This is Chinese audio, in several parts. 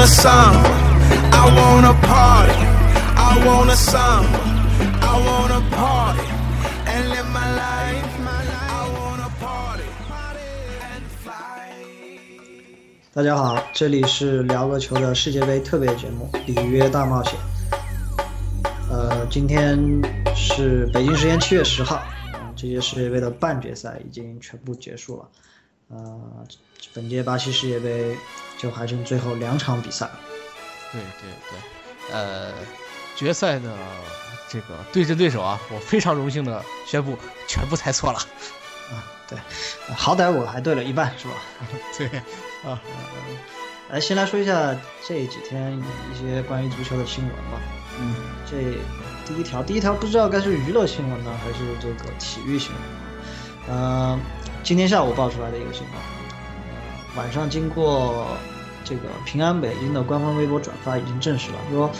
wanna party, I wanna samba, I wanna party, I wanna samba, I wanna party and live my life. My life. I wanna party and fly. 大家好，这里是聊个球的世界杯特别节目《里约大冒险》。呃，今天是北京时间七月十号，这届世界杯的半决赛已经全部结束了。呃，本届巴西世界杯就还剩最后两场比赛。对对对，呃，决赛的这个对阵对手啊，我非常荣幸的宣布全部猜错了。啊，对，呃好歹我还对了一半，是吧？对啊，来，先来说一下这几天一些关于足球的新闻吧。嗯，这第一条，第一条不知道该是娱乐新闻呢，还是这个体育新闻。呃，今天下午爆出来的一个新闻，呃，晚上经过这个平安北京的官方微博转发，已经证实了，说，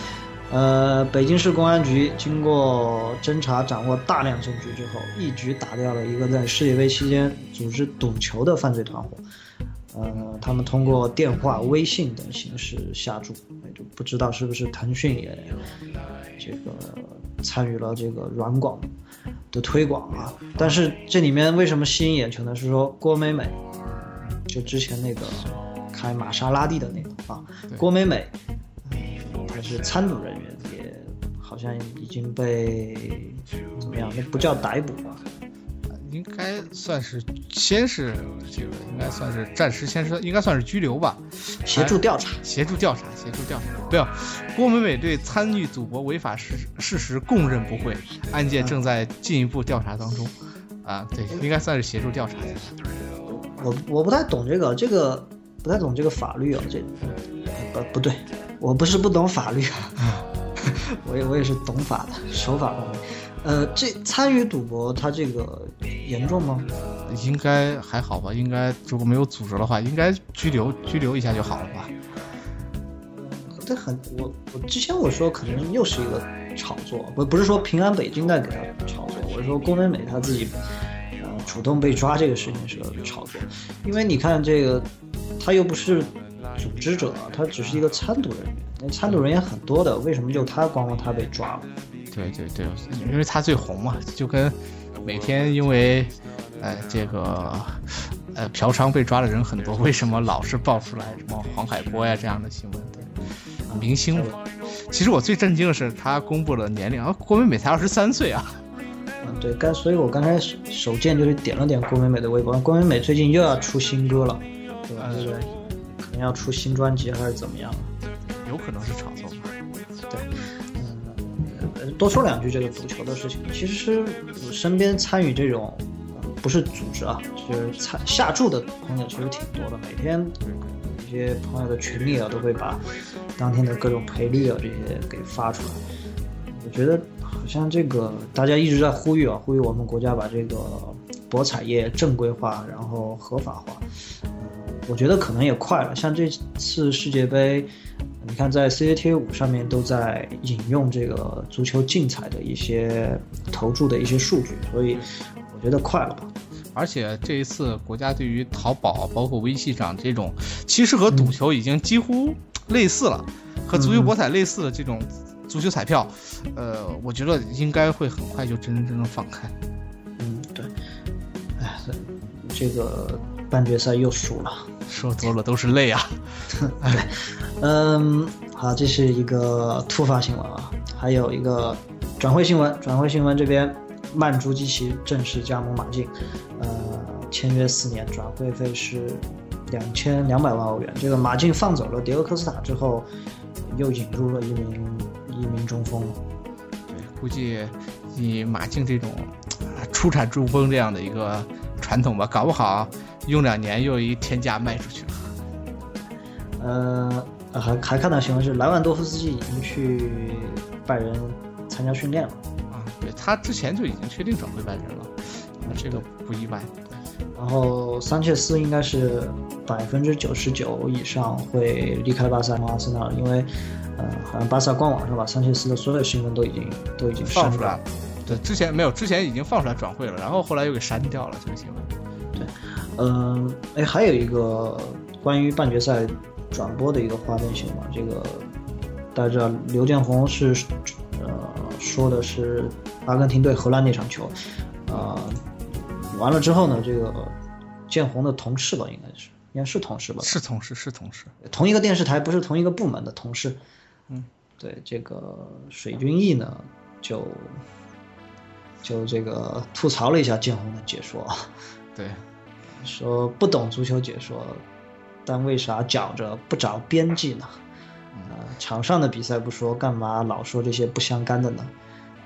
呃，北京市公安局经过侦查，掌握大量证据之后，一举打掉了一个在世界杯期间组织赌球的犯罪团伙。呃，他们通过电话、微信等形式下注，也就不知道是不是腾讯也这个参与了这个软广的推广啊。但是这里面为什么吸引眼球呢？是说郭美美，就之前那个开玛莎拉蒂的那个啊，郭美美，呃她是参赌人员，也好像已经被怎么样？那不叫逮捕吧？应该算是先是这个，应该算是暂时先是应该算是拘留吧，协助调查。协助调查，协助调查。不要，郭美美对参与赌博违法事事实供认不讳，案件正在进一步调查当中。啊，对，应该算是协助调查。我我不太懂这个，这个不太懂这个法律啊，这不不对，我不是不懂法律啊，我也我也是懂法的，守法方面。呃，这参与赌博，他这个严重吗？应该还好吧？应该如果没有组织的话，应该拘留拘留一下就好了吧？这很，我我之前我说可能又是一个炒作，不不是说平安北京在给他炒作，我是说郭美美她自己呃主动被抓这个事情是个炒作，因为你看这个，他又不是组织者，他只是一个参赌人员，那参赌人员很多的，为什么就他光光他被抓了？对对对，因为他最红嘛，就跟每天因为，呃，这个，呃，嫖娼被抓的人很多，为什么老是爆出来什么黄海波呀这样的新闻？对，明星嘛。其实我最震惊的是他公布了年龄，啊，郭美美才二十三岁啊。嗯，对，刚所以我刚才手手贱就是点了点郭美美的微博，郭美美最近又要出新歌了，对吧？这个可能要出新专辑还是怎么样？有可能是炒作吧。对，嗯，多说两句这个赌球的事情。其实我身边参与这种，不是组织啊，就是参下注的朋友其实挺多的。每天有一些朋友的群里啊，都会把当天的各种赔率啊这些给发出来。我觉得好像这个大家一直在呼吁啊，呼吁我们国家把这个博彩业正规化，然后合法化。嗯我觉得可能也快了。像这次世界杯，你看在 CCTV 五上面都在引用这个足球竞彩的一些投注的一些数据，所以我觉得快了吧。而且这一次国家对于淘宝包括微信上这种，其实和赌球已经几乎类似了，和足球博彩类似的这种足球彩票，呃，我觉得应该会很快就真真正正放开。嗯，对。哎，这个半决赛又输了。说多了都是泪啊。对，嗯，好，这是一个突发新闻啊，还有一个转会新闻。转会新闻这边，曼朱基奇正式加盟马竞，呃，签约四年，转会费是两千两百万欧元。这个马竞放走了迭戈科斯塔之后，又引入了一名一名中锋。对，估计以马竞这种啊出产中锋这样的一个传统吧，搞不好用两年又一天价卖出去了。呃，还还看到新闻是莱万多夫斯基已经去拜仁参加训练了。啊，对他之前就已经确定转会拜仁了，那这个不意外。然后桑切斯应该是百分之九十九以上会离开巴萨阿森纳，因为呃，好像巴萨官网上把桑切斯的所有新闻都已经都已经放出来了。对，之前没有，之前已经放出来转会了，然后后来又给删掉了这个新闻。对嗯，哎，还有一个关于半决赛转播的一个花边新闻，这个大家知道刘建宏是呃说的是阿根廷对荷兰那场球，呃，完了之后呢，这个建宏的同事吧，应该是应该是同事吧，是同事，是同事，同一个电视台不是同一个部门的同事，嗯，对这个水军毅呢就就这个吐槽了一下建宏的解说，对，说不懂足球解说，但为啥觉着不着边际呢？呃，场上的比赛不说，干嘛老说这些不相干的呢？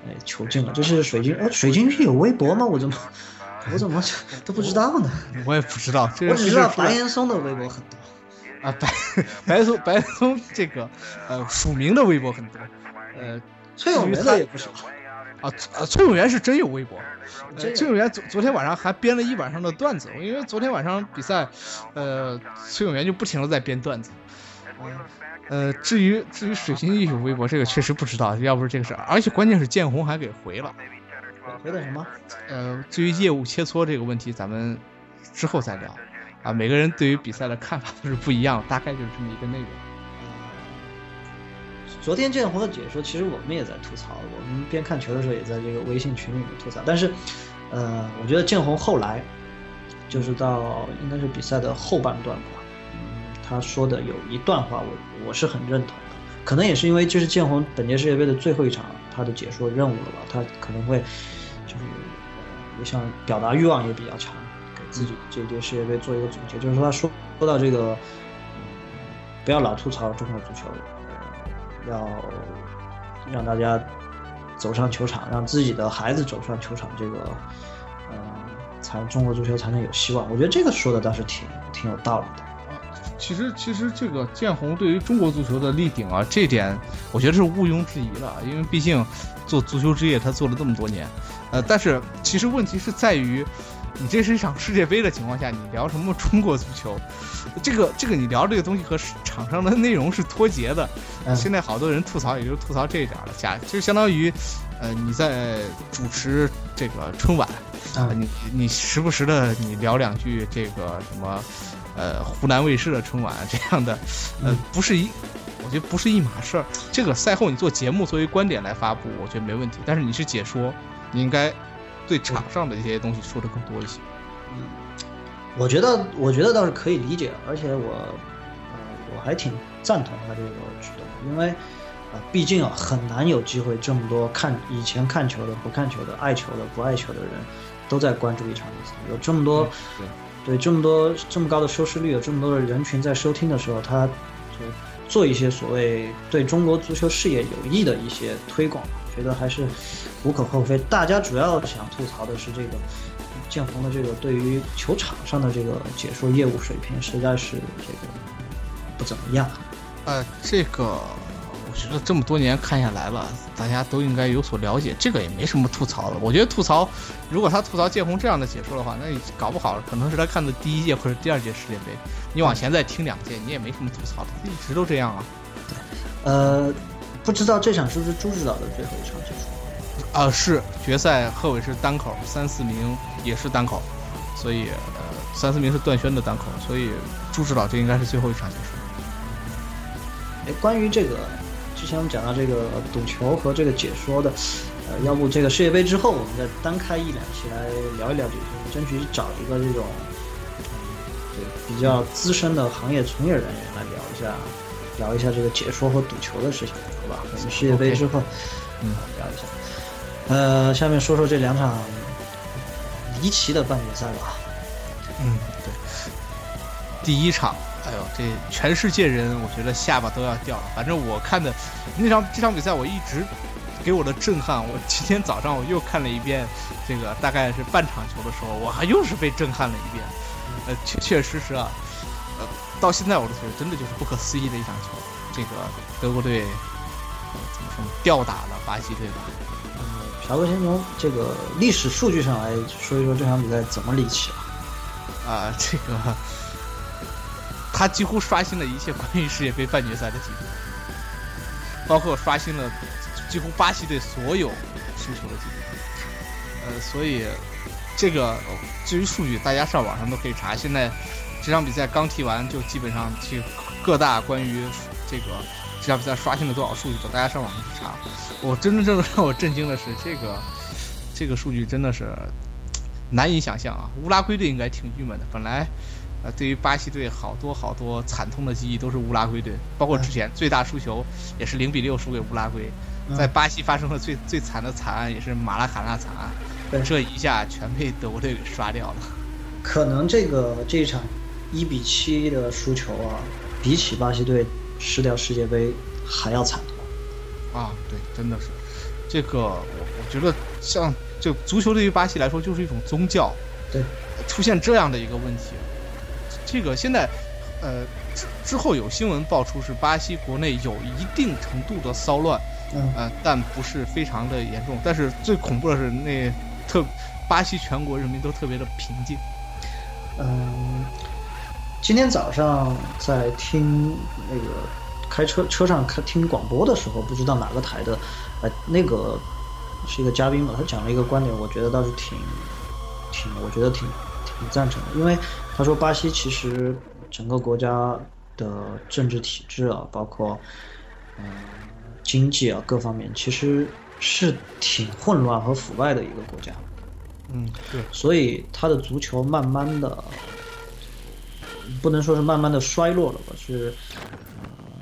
哎，求进了，这是水晶，哎，水晶是有微博吗？我怎么我怎么都不知道呢？我也不知道，这我只知道白岩松的微博很多。啊，白 白松白松这个呃署名的微博很多，呃，崔永元的也不少。啊，呃，崔永元是真有微博，崔永元昨昨天晚上还编了一晚上的段子，因为昨天晚上比赛，呃，崔永元就不停的在编段子。呃，至于至于水晶翼有微博，这个确实不知道，要不是这个事儿，而且关键是建红还给回了。回的什么？呃，至于业务切磋这个问题，咱们之后再聊。啊，每个人对于比赛的看法都是不一样，大概就是这么一个内容。昨天建宏的解说，其实我们也在吐槽，我们边看球的时候也在这个微信群里面吐槽。但是，呃，我觉得建宏后来，就是到应该是比赛的后半段吧，嗯，他说的有一段话，我我是很认同的。可能也是因为这是建宏本届世界杯的最后一场他的解说任务了吧，他可能会就是也想表达欲望也比较强。给自己这届世界杯做一个总结，就是说他说说到这个，不要老吐槽中国足球，要让大家走上球场，让自己的孩子走上球场，这个，嗯，才中国足球才能有希望。我觉得这个说的倒是挺挺有道理的啊。其实其实这个建宏对于中国足球的立顶啊，这点我觉得是毋庸置疑的，因为毕竟做足球职业他做了这么多年，呃，但是其实问题是在于。你这是一场世界杯的情况下，你聊什么中国足球？这个这个，你聊这个东西和场上的内容是脱节的。现在好多人吐槽，也就吐槽这一点了。假就相当于，呃，你在主持这个春晚，啊，你你时不时的你聊两句这个什么，呃，湖南卫视的春晚这样的，呃，不是一，我觉得不是一码事儿。这个赛后你做节目作为观点来发布，我觉得没问题。但是你是解说，你应该。对场上的一些东西说的更多一些，嗯，我觉得我觉得倒是可以理解，而且我，呃，我还挺赞同他这个举动，因为，啊，毕竟啊很难有机会这么多看以前看球的、不看球的、爱球的、不爱球的人，都在关注一场比赛，有这么多，对，这么多这么高的收视率，有这么多的人群在收听的时候，他就做一些所谓对中国足球事业有益的一些推广。觉得还是无可厚非。大家主要想吐槽的是这个建宏的这个对于球场上的这个解说业务水平实在是这个不怎么样。呃，这个我觉得这么多年看下来了，大家都应该有所了解，这个也没什么吐槽的。我觉得吐槽，如果他吐槽建宏这样的解说的话，那你搞不好可能是他看的第一届或者第二届世界杯，你往前再听两届，你也没什么吐槽的，一直都这样啊。对呃。不知道这场是不是朱指导的最后一场解说？啊，是决赛，贺伟是单口，三四名也是单口，所以呃，三四名是段轩的单口，所以朱指导这应该是最后一场解说。哎，关于这个，之前我们讲到这个赌球和这个解说的，呃，要不这个世界杯之后，我们再单开一两期来聊一聊这个，争取找一个这种，对比较资深的行业从业人员来聊一下。聊一下这个解说和赌球的事情，好吧？我们世界杯之后，嗯，聊一下。呃，下面说说这两场离奇的半决赛吧。嗯，对。第一场，哎呦，这全世界人，我觉得下巴都要掉了。反正我看的那场这场比赛，我一直给我的震撼。我今天早上我又看了一遍，这个大概是半场球的时候，我还又是被震撼了一遍。呃，确确实实啊。呃到现在我都觉得真的就是不可思议的一场球，这个德国队怎么说呢？吊打了巴西队吧？嗯，朴哥先从这个历史数据上来说一说这场比赛怎么离奇了？啊，这个他几乎刷新了一切关于世界杯半决赛的记录，包括刷新了几乎巴西队所有输球的记录。呃，所以这个至于数据，大家上网上都可以查。现在。这场比赛刚踢完，就基本上去各大关于这个这场比赛刷新了多少数据，大家上网上去查。我真真正正让我震惊的是，这个这个数据真的是难以想象啊！乌拉圭队应该挺郁闷的，本来呃对于巴西队好多好多惨痛的记忆都是乌拉圭队，包括之前最大输球也是零比六输给乌拉圭，在巴西发生的最最惨的惨案也是马拉卡纳惨案，这一下全被德国队给刷掉了。可能这个这一场一比七的输球啊，比起巴西队失掉世界杯还要惨痛啊！对，真的是这个，我我觉得像就足球对于巴西来说就是一种宗教，对，出现这样的一个问题，这个现在呃之之后有新闻爆出是巴西国内有一定程度的骚乱，嗯，呃，但不是非常的严重，但是最恐怖的是那特巴西全国人民都特别的平静。嗯，今天早上在听那个开车车上开听广播的时候，不知道哪个台的，呃，那个是一个嘉宾嘛，他讲了一个观点，我觉得倒是挺挺，我觉得挺挺赞成的，因为他说巴西其实整个国家的政治体制啊，包括嗯经济啊各方面，其实是挺混乱和腐败的一个国家。嗯，对，所以他的足球慢慢的，不能说是慢慢的衰落了吧？是，呃，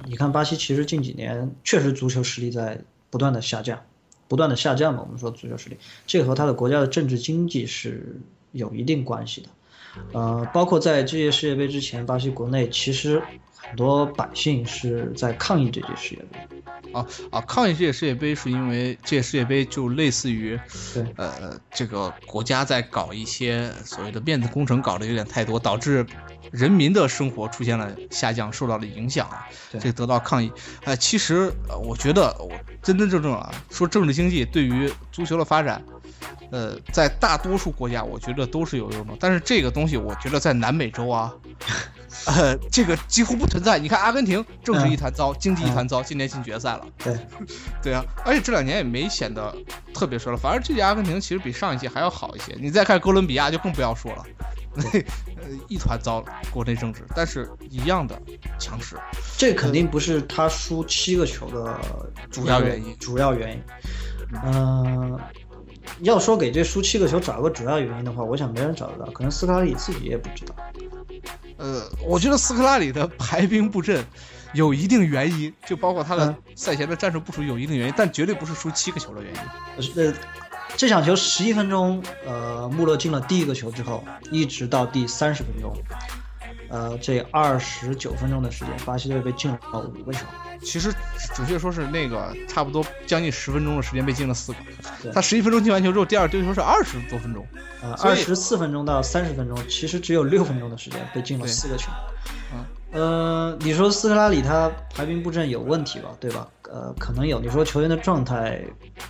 你看巴西其实近几年确实足球实力在不断的下降，不断的下降嘛。我们说足球实力，这和他的国家的政治经济是有一定关系的。呃，包括在这届世界杯之前，巴西国内其实很多百姓是在抗议这届世界杯。啊啊！抗议这届世界杯是因为这届世界杯就类似于，对，呃，这个国家在搞一些所谓的面子工程，搞得有点太多，导致人民的生活出现了下降，受到了影响，这得到抗议。呃，其实我觉得我真真正正啊，说政治经济对于足球的发展。呃，在大多数国家，我觉得都是有用的。但是这个东西，我觉得在南美洲啊，呃，这个几乎不存在。你看阿根廷，政治一团糟，经济一团糟，今年进决赛了。对，对啊，而且这两年也没显得特别说了。反而这届阿根廷其实比上一届还要好一些。你再看哥伦比亚，就更不要说了，那 呃一团糟，国内政治，但是一样的强势。这肯定不是他输七个球的主要原因，主要原因。嗯。要说给这输七个球找个主要原因的话，我想没人找得到，可能斯卡里自己也不知道。呃，我觉得斯科拉里的排兵布阵有一定原因，就包括他的赛前的战术部署有一定原因，但绝对不是输七个球的原因。呃，这场球十一分钟，呃，穆勒进了第一个球之后，一直到第三十分钟，呃，这二十九分钟的时间，巴西队被进了五个球。其实准确说是那个差不多将近十分钟的时间被进了四个，他十一分钟进完球之后，第二丢球是二十多分钟，呃，二十四分钟到三十分钟，其实只有六分钟的时间被进了四个球。嗯，呃，你说斯科拉里他排兵布阵有问题吧？对吧？呃，可能有。你说球员的状态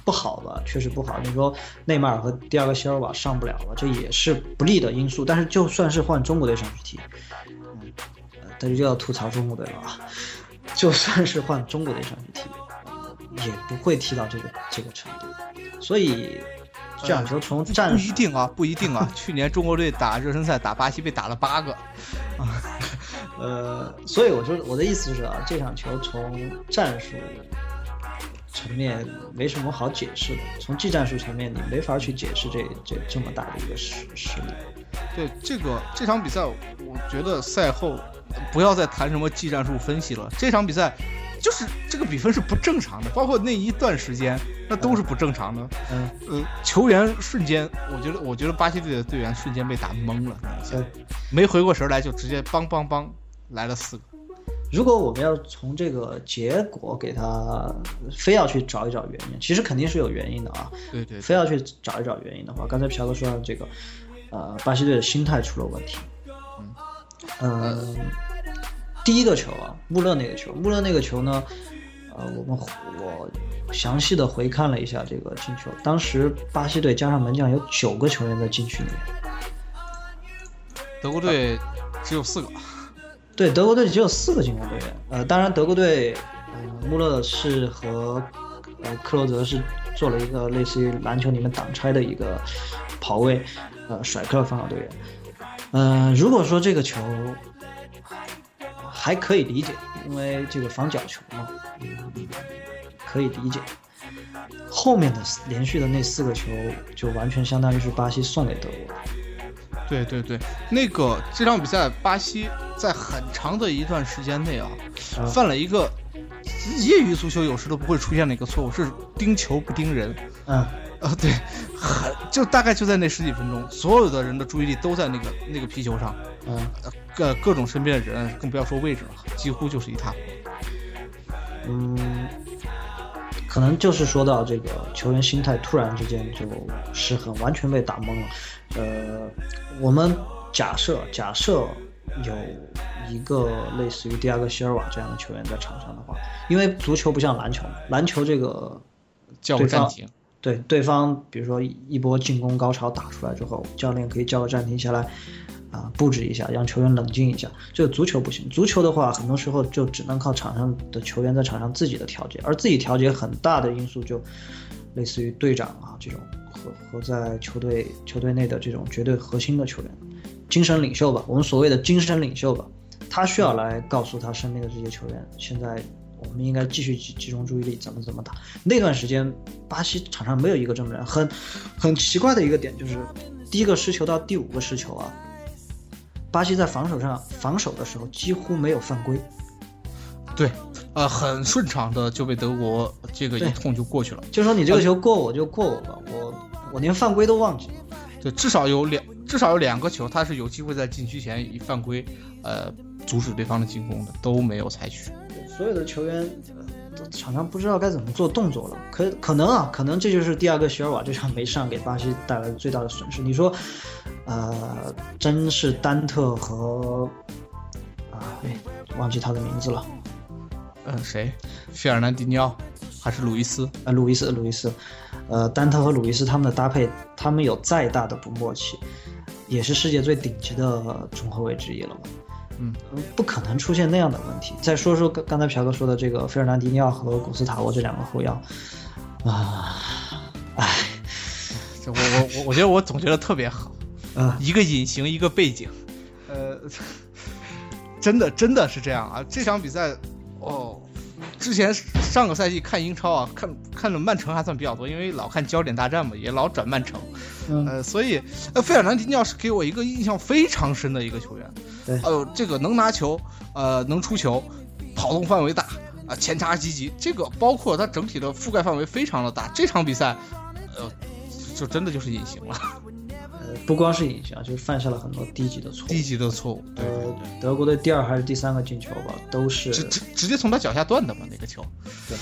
不好吧？确实不好。你说内马尔和第二个席尔瓦上不了了，这也是不利的因素。但是就算是换中国队上去踢，嗯，大家就要吐槽中国队了啊。就算是换中国队上去踢，也不会踢到这个这个程度。所以这场球从战不一定啊，不一定啊。去年中国队打热身赛打巴西被打了八个，啊，呃，所以我说我的意思是啊，这场球从战术层面没什么好解释的，从技战术层面你没法去解释这这这么大的一个实实力。对这个这场比赛，我觉得赛后。不要再谈什么技战术分析了。这场比赛就是这个比分是不正常的，包括那一段时间，那都是不正常的。嗯，呃，球员瞬间，我觉得，我觉得巴西队的队员瞬间被打懵了，那一下没回过神来，就直接梆梆梆来了四个。如果我们要从这个结果给他非要去找一找原因，其实肯定是有原因的啊。对对。非要去找一找原因的话，刚才朴哥说的这个，呃，巴西队的心态出了问题。嗯，第一个球啊，穆勒那个球，穆勒那个球呢，呃，我们我详细的回看了一下这个进球，当时巴西队加上门将有九个球员在禁区里面，德国队只有四个，对，德国队只有四个进攻队员，呃，当然德国队，呃，穆勒是和呃克罗泽是做了一个类似于篮球里面挡拆的一个跑位，呃，甩克了防守队员。嗯、如果说这个球还可以理解，因为这个防角球嘛，嗯可以理解。后面的连续的那四个球，就完全相当于是巴西送给德国的。对对对，那个这场比赛，巴西在很长的一段时间内啊，啊犯了一个业余足球有时都不会出现的一个错误，是盯球不盯人。嗯，啊，对，很就大概就在那十几分钟，所有的人的注意力都在那个那个皮球上，嗯，呃，各各种身边的人，更不要说位置了，几乎就是一塌糊涂。嗯，可能就是说到这个球员心态突然之间就失衡，完全被打懵了。呃，我们假设假设有一个类似于迪亚哥希尔瓦这样的球员在场上的话，因为足球不像篮球，篮球这个叫暂停，对对方，比如说一波进攻高潮打出来之后，教练可以叫个暂停下来，啊，布置一下，让球员冷静一下。这个足球不行，足球的话，很多时候就只能靠场上的球员在场上自己的调节，而自己调节很大的因素就类似于队长啊这种和和在球队球队内的这种绝对核心的球员，精神领袖吧，我们所谓的精神领袖吧，他需要来告诉他身边的这些球员，现在我们应该继续集集中注意力，怎么怎么打。那段时间，巴西场上没有一个这么人，很很奇怪的一个点就是，第一个失球到第五个失球啊，巴西在防守上防守的时候几乎没有犯规，对，呃，很顺畅的就被德国这个一对通就过去了。就说你这个球过我就过我吧，我我连犯规都忘记了。对，至少有两，至少有两个球，他是有机会在禁区前一犯规，呃，阻止对方的进攻的，都没有采取。所有的球员呃都场上不知道该怎么做动作了，可可能啊，可能这就是第二个席尔瓦这场没上给巴西带来的最大的损失。你说，呃，真是丹特和啊，哎，忘记他的名字了，呃，谁？费尔南迪尼奥还是鲁伊斯？呃，鲁伊斯，鲁伊斯，呃，丹特和鲁伊斯他们的搭配，他们有再大的不默契，也是世界最顶级的中后卫之一了嘛。嗯，不可能出现那样的问题。再说说刚刚才朴哥说的这个费尔南迪尼奥和古斯塔沃这两个后腰，啊，唉，这我我我我觉得我总结的特别好，嗯，一个隐形，一个背景，呃，真的真的是这样啊！这场比赛，哦，之前上个赛季看英超啊，看看了曼城还算比较多，因为老看焦点大战嘛，也老转曼城，嗯。呃，所以呃，费尔南迪尼奥是给我一个印象非常深的一个球员，对呃，这个能拿球，呃，能出球，跑动范围大，啊、前插积极，这个包括他整体的覆盖范围非常的大。这场比赛，呃，就真的就是隐形了，呃，不光是隐形，就是犯下了很多低级的错误。低级的错误，对对呃对。，德国队第二还是第三个进球吧，都是直直直接从他脚下断的嘛那个球，对。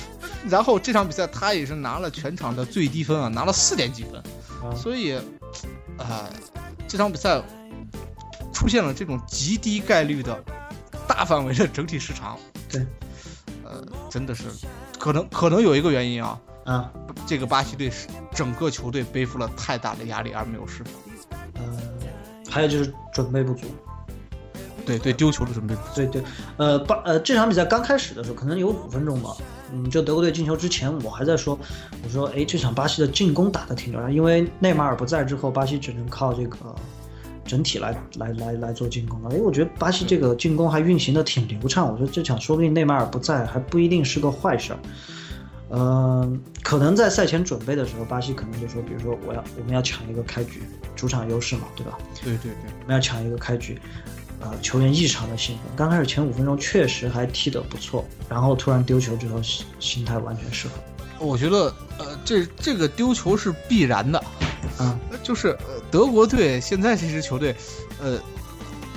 然后这场比赛他也是拿了全场的最低分啊，拿了四点几分，啊，所以，啊、这场比赛出现了这种极低概率的大范围的整体失常，对，呃，真的是可能可能有一个原因啊，啊，这个巴西队是整个球队背负了太大的压力而没有释放，呃，还有就是准备不足。对对，丢球的准备不足，对对，呃，巴呃这场比赛刚开始的时候，可能有五分钟吧，嗯，就德国队进球之前，我还在说，我说，哎，这场巴西的进攻打得挺流畅，因为内马尔不在之后，巴西只能靠这个整体来来来来做进攻了。哎，我觉得巴西这个进攻还运行的挺流畅，我说这场说不定内马尔不在，还不一定是个坏事儿。嗯、可能在赛前准备的时候，巴西可能就说，比如说我要我们要抢一个开局，主场优势嘛，对吧？对对对。我们要抢一个开局，呃，球员异常的兴奋。刚开始前五分钟确实还踢得不错，然后突然丢球之后，心心态完全失衡。我觉得，呃，这这个丢球是必然的，啊，就是呃，德国队现在这支球队，呃，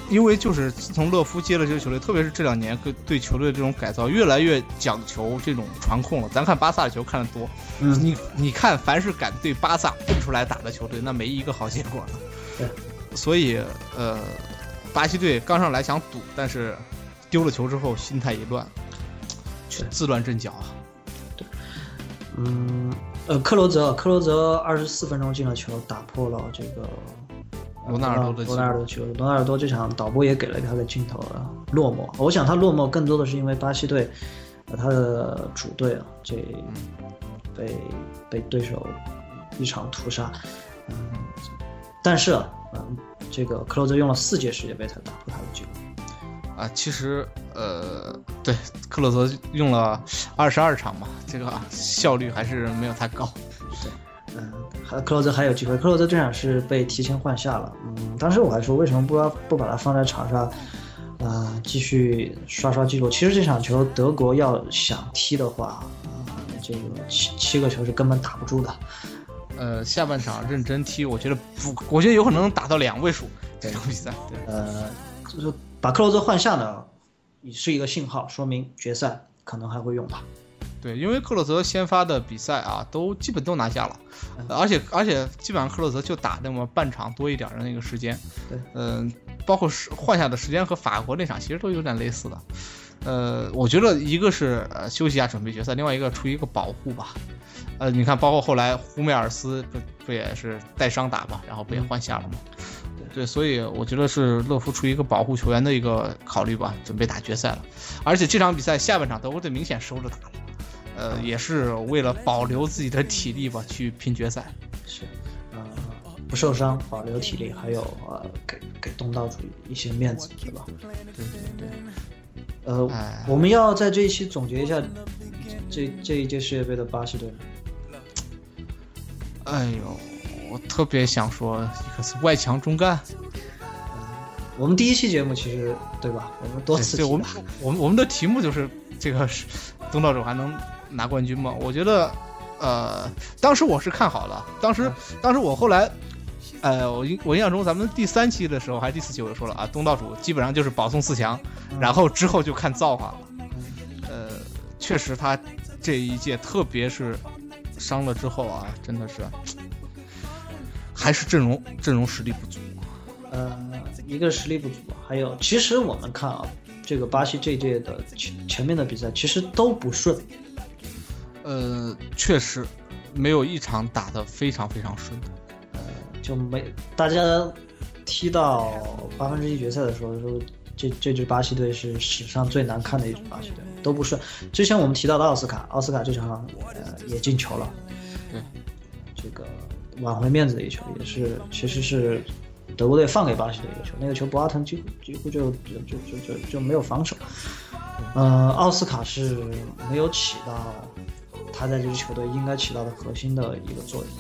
因为就是自从勒夫接了这支球队，特别是这两年对对球队这种改造，越来越讲求这种传控了。咱看巴萨的球看得多，嗯，你你看，凡是敢对巴萨蹦出来打的球队，那没一个好结果的。对，所以呃，巴西队刚上来想赌，但是丢了球之后心态一乱，是自乱阵脚啊。嗯，呃，克罗泽，克罗泽二十四分钟进了球，打破了这个呃罗纳尔多的记录罗纳尔多球。罗纳尔多这场导播也给了他的镜头，呃落寞。我想他落寞更多的是因为巴西队，呃，他的主队啊，这被被对手一场屠杀。嗯，但是啊，嗯，这个克罗泽用了四届世界杯才打破他的记录。啊，其实呃，对，克洛泽用了二十二场嘛，这个效率还是没有他高。对嗯，还克洛泽还有机会，克洛泽这场是被提前换下了。嗯，当时我还说为什么不要不把他放在场上，啊、继续刷刷记录。其实这场球德国要想踢的话，啊、这个七七个球是根本打不住的。呃，下半场认真踢，我觉得不，我觉得有可能能打到两位数这场比赛。对，呃，就是把克洛泽换下呢，也是一个信号，说明决赛可能还会用他。对，因为克洛泽先发的比赛啊，都基本都拿下了，呃而且而且基本上克洛泽就打那么半场多一点的那个时间，对，嗯、包括是换下的时间和法国那场其实都有点类似的，呃，我觉得一个是呃休息一下准备决赛，另外一个出于一个保护吧，呃，你看包括后来胡梅尔斯不不也是带伤打嘛，然后不也换下了吗？对，所以我觉得是勒夫出于一个保护球员的一个考虑吧，准备打决赛了。而且这场比赛下半场德国队明显收着打了，呃，也是为了保留自己的体力吧，去拼决赛。是，呃，不受伤，保留体力，还有呃，给给东道主一些面子，对吧？对对对，呃，哎我们要在这一期总结一下这这一届世界杯的巴西队。哎呦，我特别想说一个是外强中干，我们第一期节目其实对吧？我们多次对，对我们我们我们的题目就是这个是东道主还能拿冠军吗？我觉得，呃，当时我是看好的，当时当时我后来。呃，我印我印象中，咱们第三期的时候还是第四期，我就说了啊，东道主基本上就是保送四强，然后之后就看造化了。呃，确实他这一届，特别是伤了之后啊，真的是还是阵容阵容实力不足。呃，一个实力不足，还有其实我们看啊，这个巴西这届的前前面的比赛其实都不顺，呃，确实没有一场打得非常非常顺的。就没大家踢到八分之一决赛的时候说。这这支巴西队是史上最难看的一支巴西队，都不顺。之前我们提到的奥斯卡，奥斯卡这场呃也进球了，对，这个挽回面子的一球，也是其实是德国队放给巴西的一个球，那个球博阿滕几乎几乎就就就就就没有防守。呃，奥斯卡是没有起到他在这支球队应该起到的核心的一个作用。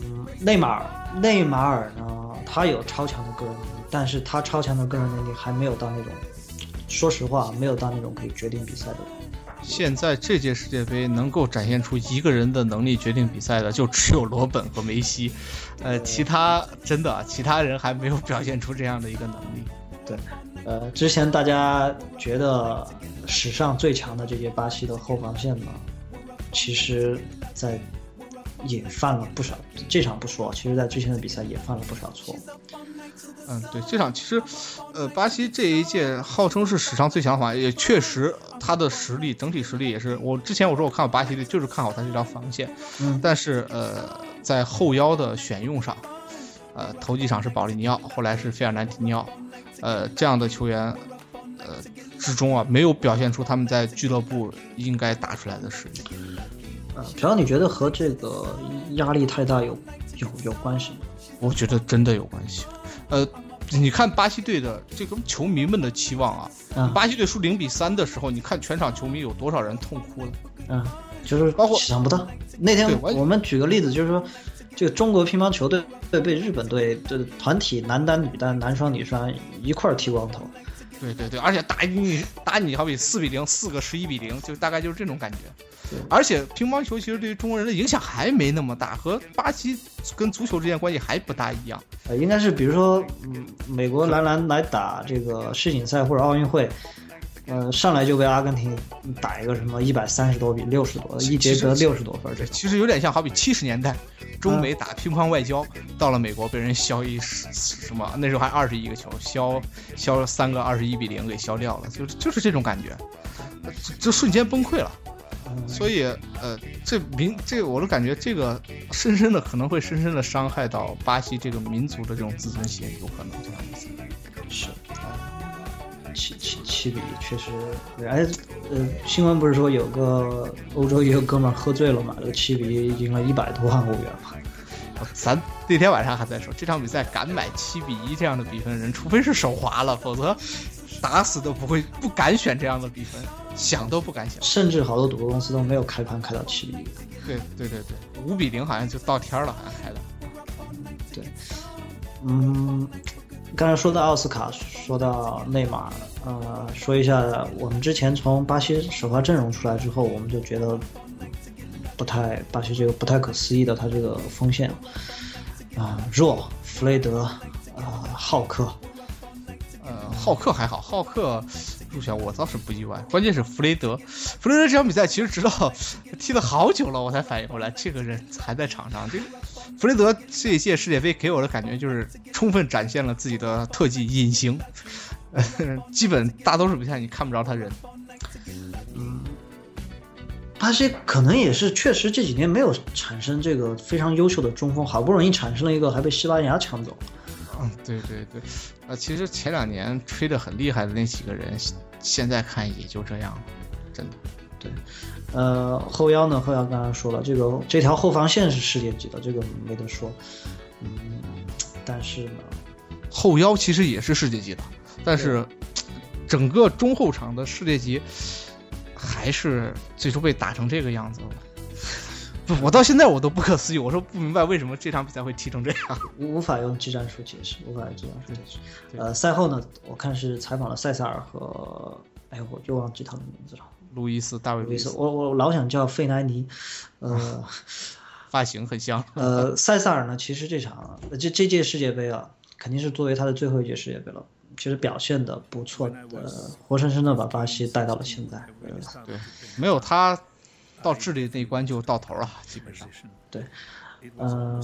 嗯，内马尔，内马尔呢，他有超强的个人能力，但是他超强的个人能力还没有到那种，说实话，没有到那种可以决定比赛的。现在这届世界杯能够展现出一个人的能力决定比赛的，就只有罗本和梅西，呃，其他真的其他人还没有表现出这样的一个能力。对，呃，之前大家觉得史上最强的这届巴西的后防线呢，其实在也犯了不少，这场不说，其实在之前的比赛也犯了不少错误。嗯，对，这场其实，呃，巴西这一届号称是史上最强防，也确实他的实力整体实力也是。我之前我说我看好巴西队，就是看好他这条防线，嗯但是呃，在后腰的选用上，呃，头几场是保利尼奥，后来是费尔南迪尼奥，呃，这样的球员，呃，之中啊，没有表现出他们在俱乐部应该打出来的实力。呃，只要你觉得和这个压力太大有有有关系吗？我觉得真的有关系。呃，你看巴西队的这个球迷们的期望啊，嗯巴西队输零比三的时候，你看全场球迷有多少人痛哭了？嗯，就是包括想不到那天我们举个例子，就是说，这个中国乒乓球队队被日本队的团体男单、女单、男双、女双一块儿剃光头。对对对，而且打你打你好比四比零，四个十一比零，就大概就是这种感觉。而且乒乓球其实对于中国人的影响还没那么大，和巴西跟足球之间关系还不大一样。呃，应该是比如说，嗯，美国男篮来打这个世锦赛或者奥运会，呃，上来就被阿根廷打一个什么一百三十多比六十多，一节得六十多分，这对，其实有点像好比七十年代中美打乒乓外交，到了美国被人削一十什么，那时候还二十一个球，削削三个二十一比零给削掉了，就就是这种感觉，就就瞬间崩溃了。嗯 所以，呃，这民这我都感觉这个深深的可能会深深的伤害到巴西这个民族的这种自尊心，有可能这样子。是啊，七七七比一确实，哎，呃，新闻不是说有个欧洲一个哥们儿喝醉了嘛，这个七比一赢了一百多万欧元嘛？咱那天晚上还在说，这场比赛敢买七比一这样的比分的人，除非是手滑了，否则打死都不会不敢选这样的比分，想都不敢想。甚至好多赌博公司都没有开盘开到七比一。对对对对，五比零好像就到天了，好像开的。对，嗯，刚才说到奥斯卡，说到内马尔，呃，说一下我们之前从巴西首发阵容出来之后，我们就觉得不太巴西这个不太可思议的，他这个锋线啊、弱，弗雷德啊、浩克，呃，浩克还好，浩克入选我倒是不意外，关键是弗雷德，弗雷德这场比赛其实直到踢了好久了，我才反应过来这个人还在场上。这个弗雷德这一届世界杯给我的感觉就是充分展现了自己的特技隐形，呃，基本大多数比赛你看不着他人。巴西可能也是确实这几年没有产生这个非常优秀的中锋，好不容易产生了一个，还被西班牙抢走。嗯，对对对，呃，其实前两年吹得很厉害的那几个人，现在看也就这样了，真的。呃，后腰呢？后腰刚刚说了，这个这条后防线是世界级的，这个没得说。嗯，但是呢，后腰其实也是世界级的，但是 整个中后场的世界级还是最终被打成这个样子了。不，我到现在我都不可思议，我说不明白为什么这场比赛会踢成这样。无无法用技战术解释，无法用技战术解释。呃，赛后呢，我看是采访了塞萨尔和，哎，我又忘记他的名字了，路易斯，大卫路易斯，我我老想叫费南尼。呃 发型很像。呃，塞萨尔呢，其实这场呃这这届世界杯啊，肯定是作为他的最后一届世界杯了。其实表现的不错呃，活生生的把巴西带到了现在。呃对，没有他，到智利那一关就到头了，基本上。嗯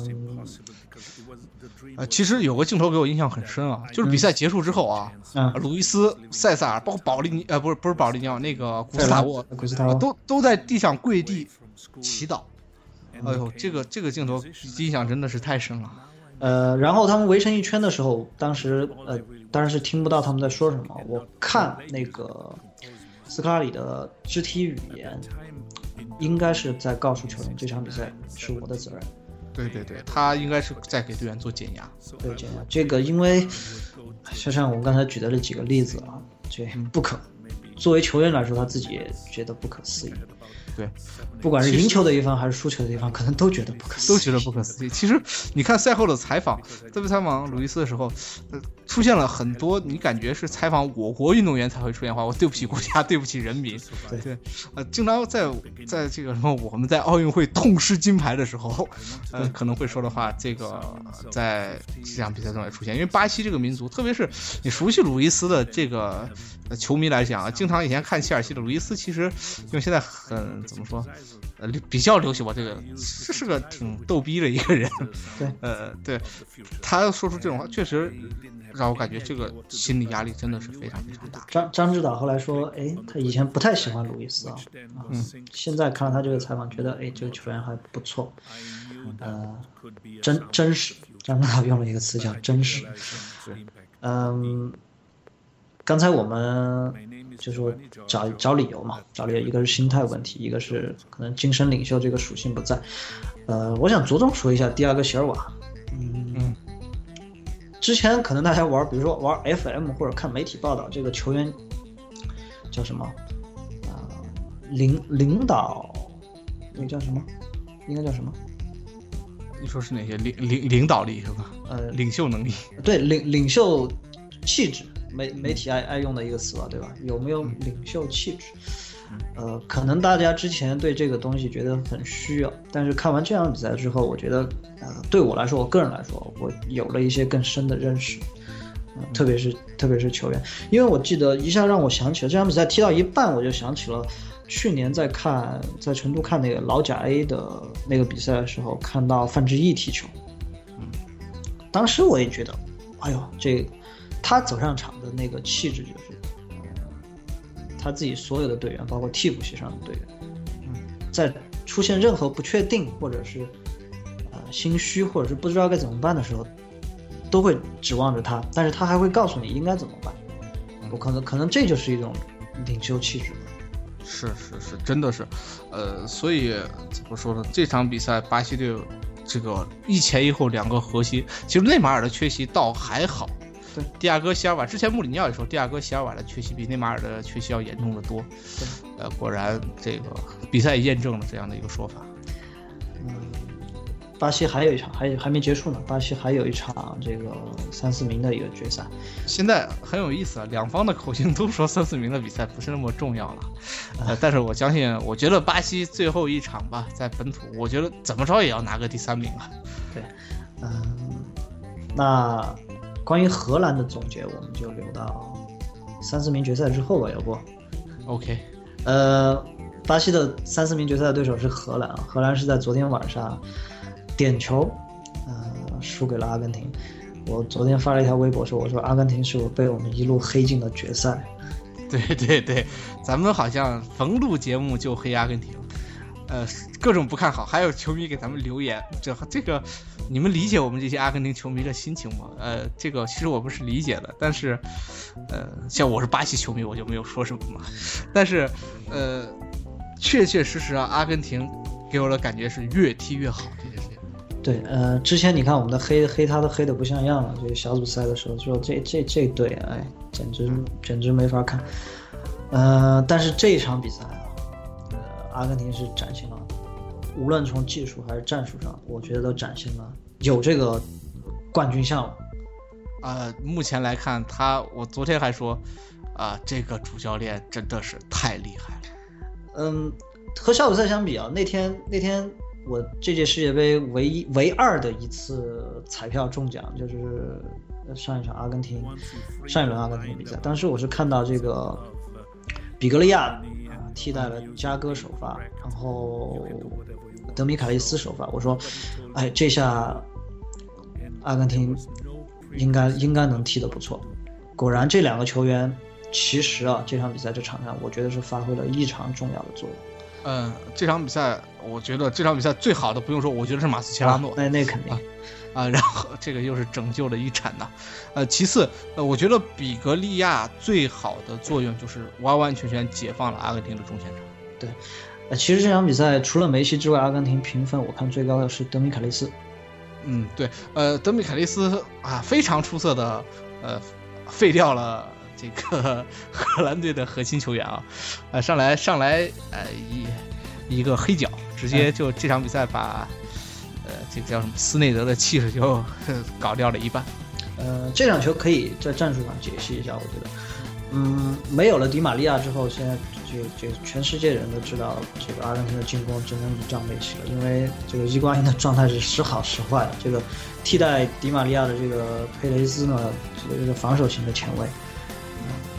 呃，其实有个镜头给我印象很深啊，就是比赛结束之后啊，嗯，鲁伊斯、塞萨尔，包括保利尼，呃，不是不是保利尼奥，那个古斯塔沃，古斯塔沃都都在地上跪地祈祷。哎呦，这个这个镜头印象真的是太深了。呃，然后他们围成一圈的时候，当时呃，当然是听不到他们在说什么。我看那个斯科拉里的肢体语言，应该是在告诉球员，这场比赛是我的责任。对对对，他应该是在给队员做减压。对，减压这个，因为就像我们刚才举的那几个例子啊，这不可，作为球员来说，他自己也觉得不可思议。对，不管是赢球的一方还是输球的一方，可能都觉得不可思议，都觉得不可思议。其实你看赛后的采访，特别采访鲁伊斯的时候，呃，出现了很多你感觉是采访我国运动员才会出现话，我对不起国家，对不起人民。对对，呃，经常在在这个什么我们在奥运会痛失金牌的时候，呃，可能会说的话，这个在这场比赛中也出现。因为巴西这个民族，特别是你熟悉鲁伊斯的这个呃球迷来讲，经常以前看切尔西的鲁伊斯，其实因为现在很怎么说，呃，比较流行吧，这个是是个挺逗逼的一个人。对，呃，对，他说出这种话，确实让我感觉这个心理压力真的是非常非常大。张张指导后来说，哎，他以前不太喜欢鲁伊斯啊，啊嗯，现在看了他这个采访，觉得哎，这个球员还不错，呃，真真实。张指导用了一个词叫真实。嗯，刚才我们就说找找理由嘛，找理由，一个是心态问题，一个是可能精神领袖这个属性不在。呃，我想着重说一下第二个席尔瓦。嗯嗯，之前可能大家玩，比如说玩 FM 或者看媒体报道，这个球员叫什么？啊、领领导，那叫什么？应该叫什么？你说是哪些领领领导力是吧？呃，领袖能力。对，领领袖气质，媒媒体爱爱用的一个词吧，对吧？有没有领袖气质？呃，可能大家之前对这个东西觉得很需要，但是看完这场比赛之后，我觉得，呃，对我来说，我个人来说，我有了一些更深的认识。呃特别是特别是球员，因为我记得一下让我想起了这场比赛踢到一半，我就想起了去年在看在成都看那个老甲 A 的那个比赛的时候，看到范志毅踢球，当时我也觉得，哎呦，这他走上场的那个气质就是，他自己所有的队员，包括替补席上的队员，嗯，在出现任何不确定或者是呃心虚或者是不知道该怎么办的时候，都会指望着他，但是他还会告诉你应该怎么办。我可能可能这就是一种领袖气质。是是是，真的是，呃，所以怎么说呢？这场比赛巴西队这个一前一后两个核心，其实内马尔的缺席倒还好。对，蒂亚戈·席尔瓦之前穆里尼奥也说，蒂亚戈·席尔瓦的缺席比内马尔的缺席要严重的多。对，呃，果然这个比赛验证了这样的一个说法。嗯，巴西还有一场，还有还没结束呢。巴西还有一场这个三四名的一个决赛。现在很有意思啊，两方的口径都说三四名的比赛不是那么重要了。呃，但是我相信，我觉得巴西最后一场吧，在本土，我觉得怎么着也要拿个第三名啊。对，嗯，那。关于荷兰的总结，我们就留到三四名决赛之后吧，要不？OK。呃，巴西的三四名决赛的对手是荷兰啊，荷兰是在昨天晚上点球，呃，输给了阿根廷。我昨天发了一条微博说，我说阿根廷是我被我们一路黑进了决赛。对对对，咱们好像逢录节目就黑阿根廷。呃，各种不看好，还有球迷给咱们留言，这这个，你们理解我们这些阿根廷球迷的心情吗？呃，这个其实我们是理解的，但是，呃，像我是巴西球迷，我就没有说什么嘛。但是，呃，确确实实啊，阿根廷给我的感觉是越踢越好这件事情。对，呃，之前你看我们的黑黑他都黑的不像样了，就是小组赛的时候说这这这队，哎，简直简直没法看。呃，但是这一场比赛。阿根廷是展现了，无论从技术还是战术上，我觉得都展现了有这个冠军相了。呃，目前来看，他我昨天还说，啊，这个主教练真的是太厉害了。嗯，和小组赛相比啊，那天那天我这届世界杯唯一唯二的一次彩票中奖，就是上一场阿根廷上一轮阿根廷的比赛，当时我是看到这个比格利亚。替代了加戈首发，然后德米卡利斯首发。我说，哎，这下阿根廷应该应该能踢得不错。果然，这两个球员其实啊，这场比赛这场上，我觉得是发挥了异常重要的作用。嗯，这场比赛，我觉得这场比赛最好的不用说，我觉得是马斯切拉诺。那那肯定。啊，然后这个又是拯救了一铲呐，呃，其次，呃，我觉得比格利亚最好的作用就是完完全全解放了阿根廷的中前场。对，呃，其实这场比赛除了梅西之外，阿根廷评分我看最高的是德米凯利斯。嗯，对，呃，德米凯利斯啊，非常出色的，呃，废掉了这个 荷兰队的核心球员啊，呃，上来上来，呃，一一个黑脚，直接就这场比赛把。呃，这个叫什么？斯内德的气势就 搞掉了一半。呃，这场球可以在战术上解析一下，我觉得，嗯，没有了迪玛利亚之后，现在这这全世界人都知道这个阿根廷的进攻只能倚仗梅西了，因为这个伊瓜因的状态是时好时坏。这个替代迪玛利亚的这个佩雷斯呢，这个防守型的前卫，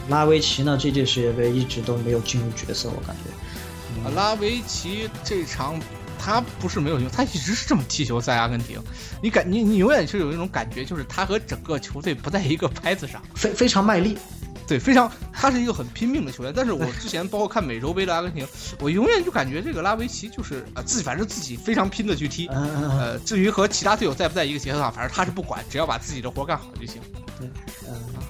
拉维奇呢，这届世界杯一直都没有进入角色，我感觉。拉维奇这场。他不是没有用，他一直是这么踢球在阿根廷。你感你你永远是有一种感觉，就是他和整个球队不在一个拍子上，非非常卖力，对，非常他是一个很拼命的球员。但是我之前包括看美洲杯的阿根廷，我永远就感觉这个拉维奇就是呃自己反正自己非常拼的去踢，呃，至于和其他队友在不在一个节奏上，反正他是不管，只要把自己的活干好就行。对，嗯。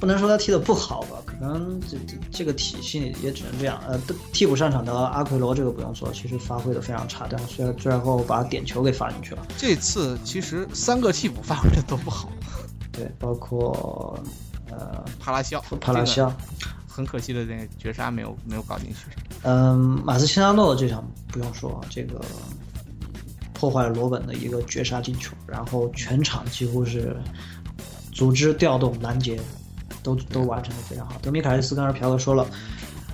不能说他踢得不好吧，可能这这这个体系也只能这样。呃，替补上场的阿奎罗这个不用说，其实发挥的非常差，但是最最后把点球给发进去了。这次其实三个替补发挥的都不好，对，包括呃帕拉西奥，帕拉西奥，很可惜的那个绝杀没有没有搞进去。嗯，马斯切拉诺这场不用说，这个破坏了罗本的一个绝杀进球，然后全场几乎是组织调动拦截。都都完成的非常好。德米卡利斯刚才朴哥说了，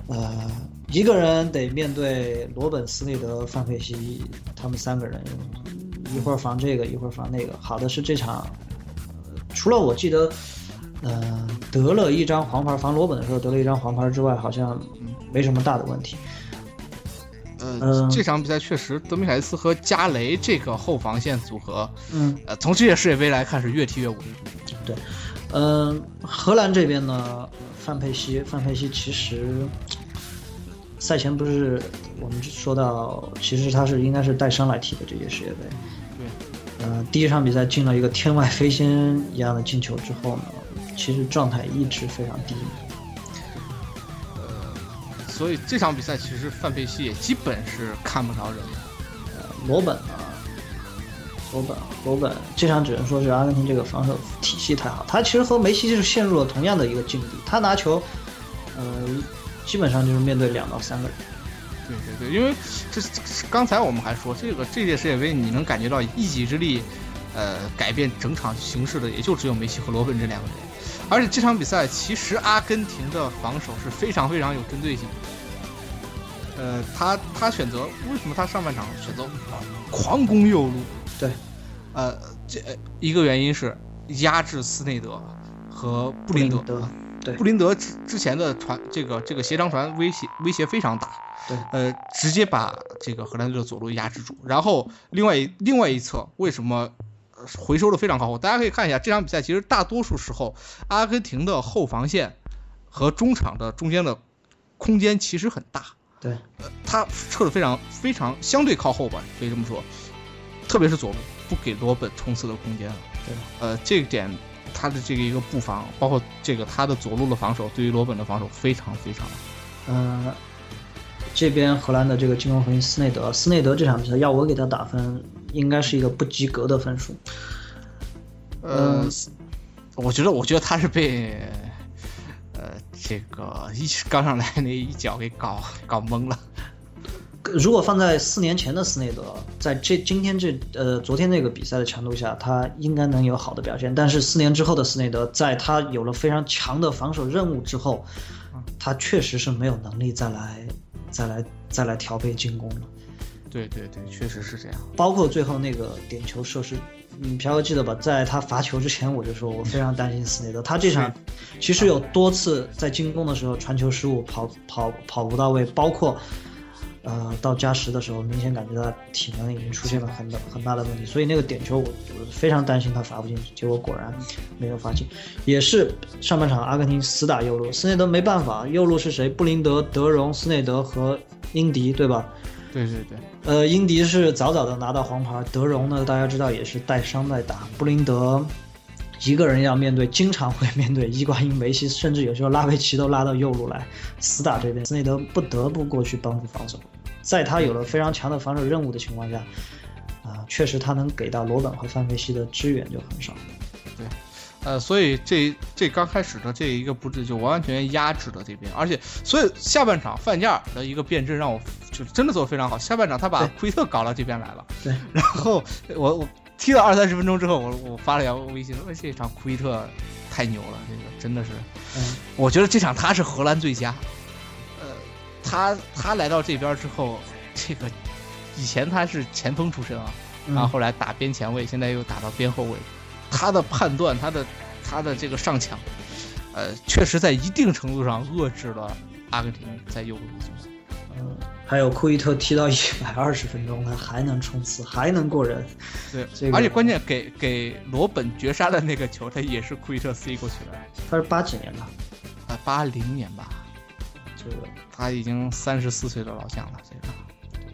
呃，一个人得面对罗本、斯内德、范佩西他们三个人，一会儿防这个，一会儿防那个。好的是这场，除了我记得，呃，得了一张黄牌，防罗本的时候得了一张黄牌之外，好像没什么大的问题。呃，这场比赛确实，德米凯斯和加雷这个后防线组合，嗯，呃，从这届世界杯来看是越踢越稳。对。嗯，荷兰这边呢，范佩西，范佩西其实赛前不是我们说到，其实他是应该是带伤来踢的这届世界杯。对。呃，第一场比赛进了一个天外飞仙一样的进球之后呢，其实状态一直非常低。呃，所以这场比赛其实范佩西也基本是看不着人。呃，罗本呢，罗本，罗本这场只能说是阿根廷这个防守体系太好，他其实和梅西就是陷入了同样的一个境地，他拿球，呃，基本上就是面对两到三个人。对对对，因为这刚才我们还说，这个这届世界杯你能感觉到一己之力，呃，改变整场形势的也就只有梅西和罗本这两个人。而且这场比赛其实阿根廷的防守是非常非常有针对性的。呃，他他选择为什么他上半场选择狂攻右路？对，呃，这一个原因是压制斯内德和布林德。对，布林德之之前的传这个这个斜长传威胁威胁非常大。对，呃，直接把这个荷兰队的左路压制住。然后另外一另外一侧为什么回收的非常靠后？大家可以看一下这场比赛，其实大多数时候阿根廷的后防线和中场的中间的空间其实很大。对，呃，他撤的非常非常相对靠后吧，可以这么说。特别是左路不给罗本冲刺的空间了。对，呃，这一点他的这个一个布防，包括这个他的左路的防守，对于罗本的防守非常非常。嗯。这边荷兰的这个进攻核心斯内德，斯内德这场比赛要我给他打分，应该是一个不及格的分数。呃，我觉得，我觉得他是被，呃，这个一刚上来那一脚给搞搞懵了。如果放在四年前的斯内德，在这今天这呃昨天那个比赛的强度下，他应该能有好的表现。但是四年之后的斯内德，在他有了非常强的防守任务之后，他确实是没有能力再来。再来再来调配进攻了，对对对，确实是这样。包括最后那个点球射失，嗯，朴哥记得吧？在他罚球之前，我就说我非常担心斯内德。他这场其实有多次在进攻的时候传球失误，跑跑跑不到位，包括。呃，到加时的时候，明显感觉到体能已经出现了很大很大的问题，所以那个点球我我非常担心他罚不进去，结果果然没有罚进。也是上半场阿根廷死打右路，斯内德没办法，右路是谁？布林德、德容、斯内德和英迪，对吧？对对对。呃，英迪是早早的拿到黄牌，德容呢，大家知道也是带伤在打，布林德。一个人要面对，经常会面对伊瓜因、梅西，甚至有时候拉维奇都拉到右路来死打这边，斯内德不得不过去帮助防守。在他有了非常强的防守任务的情况下，啊，确实他能给到罗本和范佩西的支援就很少。对，呃，所以这这刚开始的这一个布置就完完全全压制了这边，而且所以下半场范加尔的一个变阵让我就真的做的非常好。下半场他把库伊特搞到这边来了，对，然后我我。踢了二三十分钟之后，我我发了条微信说：“这场库伊特太牛了，这个真的是，我觉得这场他是荷兰最佳。呃，他他来到这边之后，这个以前他是前锋出身啊，然后后来打边前卫，现在又打到边后卫，他的判断，他的他的这个上抢，呃，确实在一定程度上遏制了阿根廷在右路的进攻。嗯。”还有库伊特踢到一百 二十分钟，他还能冲刺，还能过人。对，这个而且关键给给罗本绝杀的那个球，他也是库伊特 C 过去的。他是八几年的？啊，八零年吧。这个他已经三十四岁的老将了。这个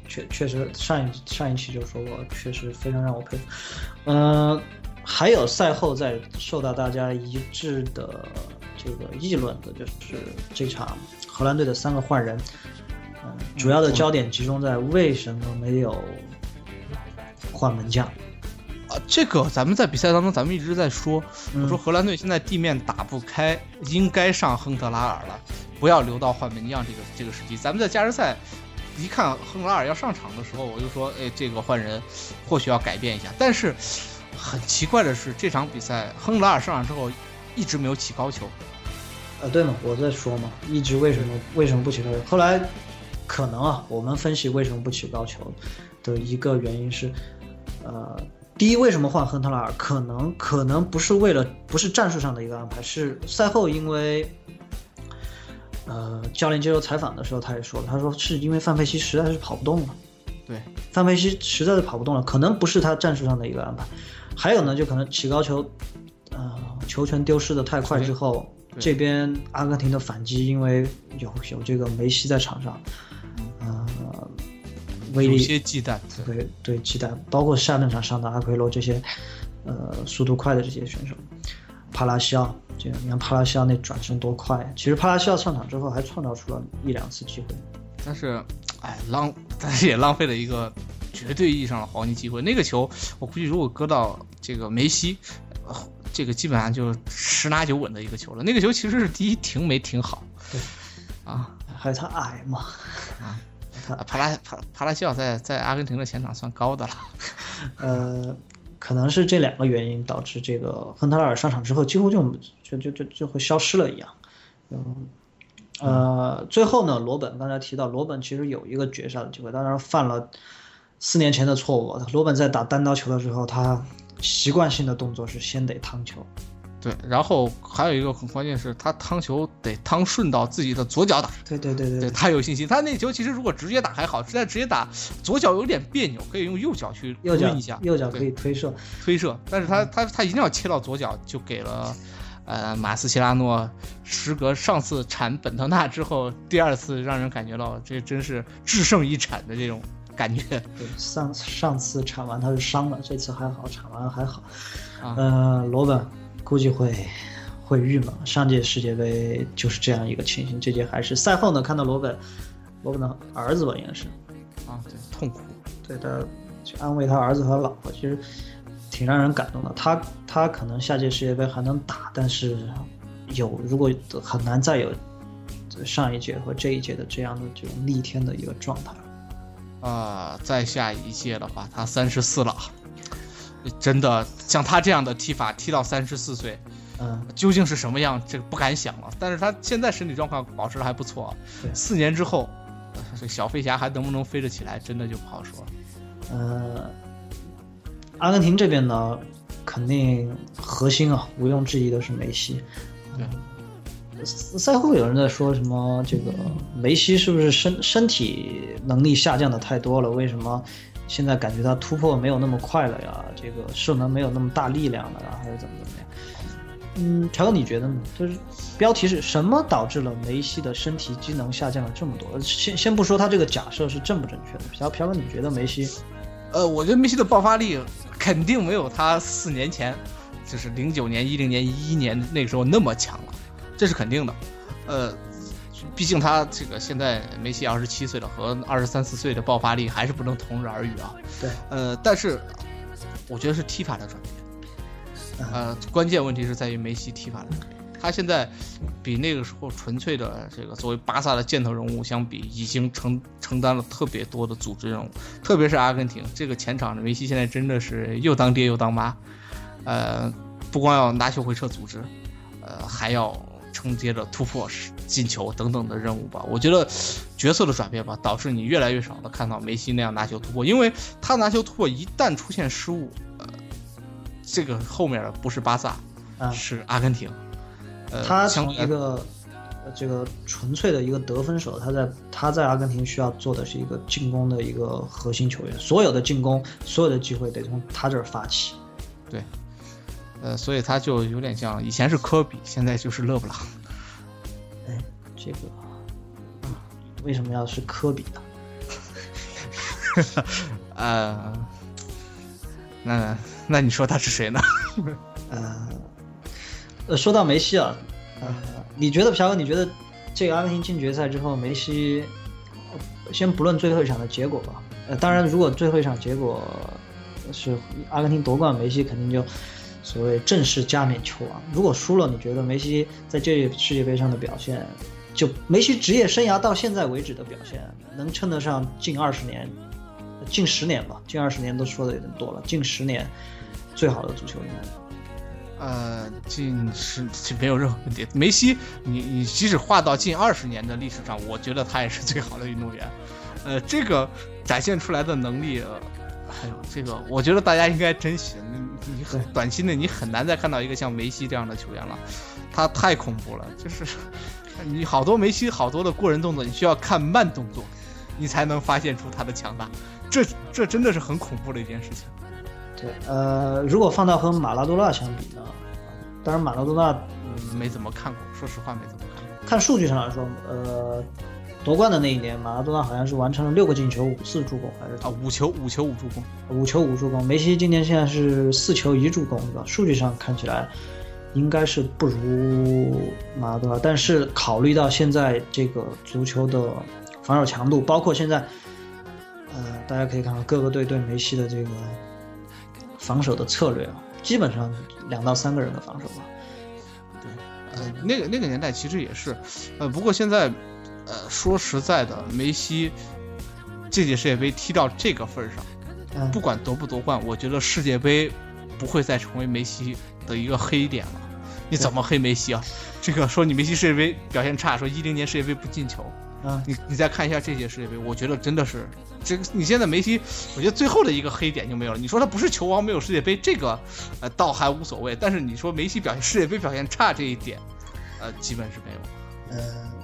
确确实上一上一期就说过，确实非常让我佩服。嗯，还有赛后在受到大家一致的这个议论的，就是这场荷兰队的三个换人。主要的焦点集中在为什么没有换门将啊？这个咱们在比赛当中，咱们一直在说，我说荷兰队现在地面打不开，应该上亨特拉尔了，不要留到换门将这个这个时机。咱们在加时赛一看亨德拉尔要上场的时候，我就说，哎，这个换人或许要改变一下。但是很奇怪的是，这场比赛亨德拉尔上场之后一直没有起高球。呃，对嘛，我在说嘛，一直为什么为什么不起高球？后来。可能啊，我们分析为什么不起高球的一个原因是，呃，第一，为什么换亨特拉尔？可能可能不是为了不是战术上的一个安排，是赛后因为，呃，教练接受采访的时候他也说了，他说是因为范佩西实在是跑不动了。对，范佩西实在是跑不动了，可能不是他战术上的一个安排。还有呢，就可能起高球，呃，球权丢失的太快之后，这边阿根廷的反击，因为有有这个梅西在场上。呃，威力有些忌惮，对。对忌惮，包括下半场上的阿奎罗这些，呃，速度快的这些选手，帕拉西奥，这你看帕拉西奥那转身多快，其实帕拉西奥上场之后还创造出了一两次机会，但是，哎，浪，但是也浪费了一个绝对意义上的黄金机会。那个球，我估计如果搁到这个梅西，呃，这个基本上就十拿九稳的一个球了。那个球其实是第一停没停好，对，啊，还有他矮嘛，啊，帕拉帕帕拉西奥在在阿根廷的前场算高的了，呃，可能是这两个原因导致这个亨特拉尔上场之后几乎就就就就就会消失了一样，嗯。呃，最后呢，罗本刚才提到，罗本其实有一个绝杀的机会，当然犯了四年前的错误。罗本在打单刀球的时候，他习惯性的动作是先得趟球，对，然后还有一个很关键是，他趟球得趟顺到自己的左脚打，对对对对，他有信心。他那球其实如果直接打还好，实在直接打左脚有点别扭，可以用右脚去右脚一下，右脚可以推射推射，但是他他他一定要切到左脚，就给了。呃，马斯切拉诺时隔上次铲本特纳之后，第二次让人感觉到这真是制胜一铲的这种感觉。对，上上次铲完他是伤了，这次还好，铲完还好。啊，呃，罗本估计会会郁闷。上届世界杯就是这样一个情形，这届还是赛后呢，看到罗本，罗本的儿子吧，应该是啊，对，痛苦，对他去安慰他儿子和老婆，其实。挺让人感动的，他他可能下届世界杯还能打，但是有如果很难再有上一届和这一届的这样的这种逆天的一个状态。啊，再下一届的话，他三十四了，真的像他这样的踢法踢到三十四岁，嗯，究竟是什么样，这个不敢想了。但是他现在身体状况保持的还不错，四年之后，这小飞侠还能不能飞得起来，真的就不好说。呃。阿根廷这边呢，肯定核心啊，毋庸置疑的是梅西。对，赛后有人在说什么，这个梅西是不是身身体能力下降的太多了？为什么现在感觉他突破没有那么快了呀？这个射门没有那么大力量了呀？还是怎么怎么样？嗯，乔哥你觉得呢？就是标题是什么导致了梅西的身体机能下降了这么多？先先不说他这个假设是正不正确的，朴朴哥你觉得梅西？呃，我觉得梅西的爆发力。肯定没有他四年前，就是零九年、一零年、一一年那个时候那么强了，这是肯定的。呃，毕竟他这个现在梅西二十七岁了，和二十三四岁的爆发力还是不能同日而语啊。对，呃，但是我觉得是踢法的转变。呃，关键问题是在于梅西踢法的转变。他现在比那个时候纯粹的这个作为巴萨的箭头人物相比，已经承承担了特别多的组织任务。特别是阿根廷这个前场的梅西，现在真的是又当爹又当妈。呃，不光要拿球回撤组织，呃，还要承接着突破、进球等等的任务吧。我觉得角色的转变吧，导致你越来越少的看到梅西那样拿球突破，因为他拿球突破一旦出现失误，呃，这个后面的不是巴萨，是阿根廷。他从一个这个纯粹的一个得分手，他在他在阿根廷需要做的是一个进攻的一个核心球员，所有的进攻，所有的机会得从他这儿发起。对，呃，所以他就有点像以前是科比，现在就是勒布朗。哎，这个为什么要是科比呢？呃，那那你说他是谁呢？呃。呃，说到梅西啊，呃，你觉得朴哥，你觉得这个阿根廷进决赛之后，梅西，先不论最后一场的结果吧，呃，当然，如果最后一场结果是阿根廷夺冠，梅西肯定就所谓正式加冕球王。如果输了，你觉得梅西在这世界杯上的表现，就梅西职业生涯到现在为止的表现，能称得上近二十年、近十年吧？近二十年都说的有点多了，近十年最好的足球运动员。呃，近十没有任何问题。梅西，你你即使划到近二十年的历史上，我觉得他也是最好的运动员。呃，这个展现出来的能力，这个，我觉得大家应该珍惜。你你很短期内你很难再看到一个像梅西这样的球员了，他太恐怖了。就是你好多梅西好多的过人动作，你需要看慢动作，你才能发现出他的强大。这这真的是很恐怖的一件事情。对，呃，如果放到和马拉多纳相比呢？当然，马拉多纳没怎么看过，说实话没怎么看过。看数据上来说，呃，夺冠的那一年，马拉多纳好像是完成了六个进球、五次助攻，还是啊，五球五球五助攻，五球五助攻。梅西今年现在是四球一助攻，对吧？数据上看起来应该是不如马拉多纳，但是考虑到现在这个足球的防守强度，包括现在，呃。大家可以看到各个队对梅西的这个防守的策略啊，基本上两到三个人的防守吧。对呃，那个那个年代其实也是，呃，不过现在，呃，说实在的，梅西这届世界杯踢到这个份儿上，嗯，不管夺不夺冠，我觉得世界杯不会再成为梅西的一个黑点了。你怎么黑梅西啊？这个说你梅西世界杯表现差，说一零年世界杯不进球，嗯，你你再看一下这届世界杯，我觉得真的是，这个你现在梅西，我觉得最后的一个黑点就没有了。你说他不是球王，没有世界杯，这个呃倒还无所谓。但是你说梅西表现世界杯表现差这一点，呃，基本是没有。呃，是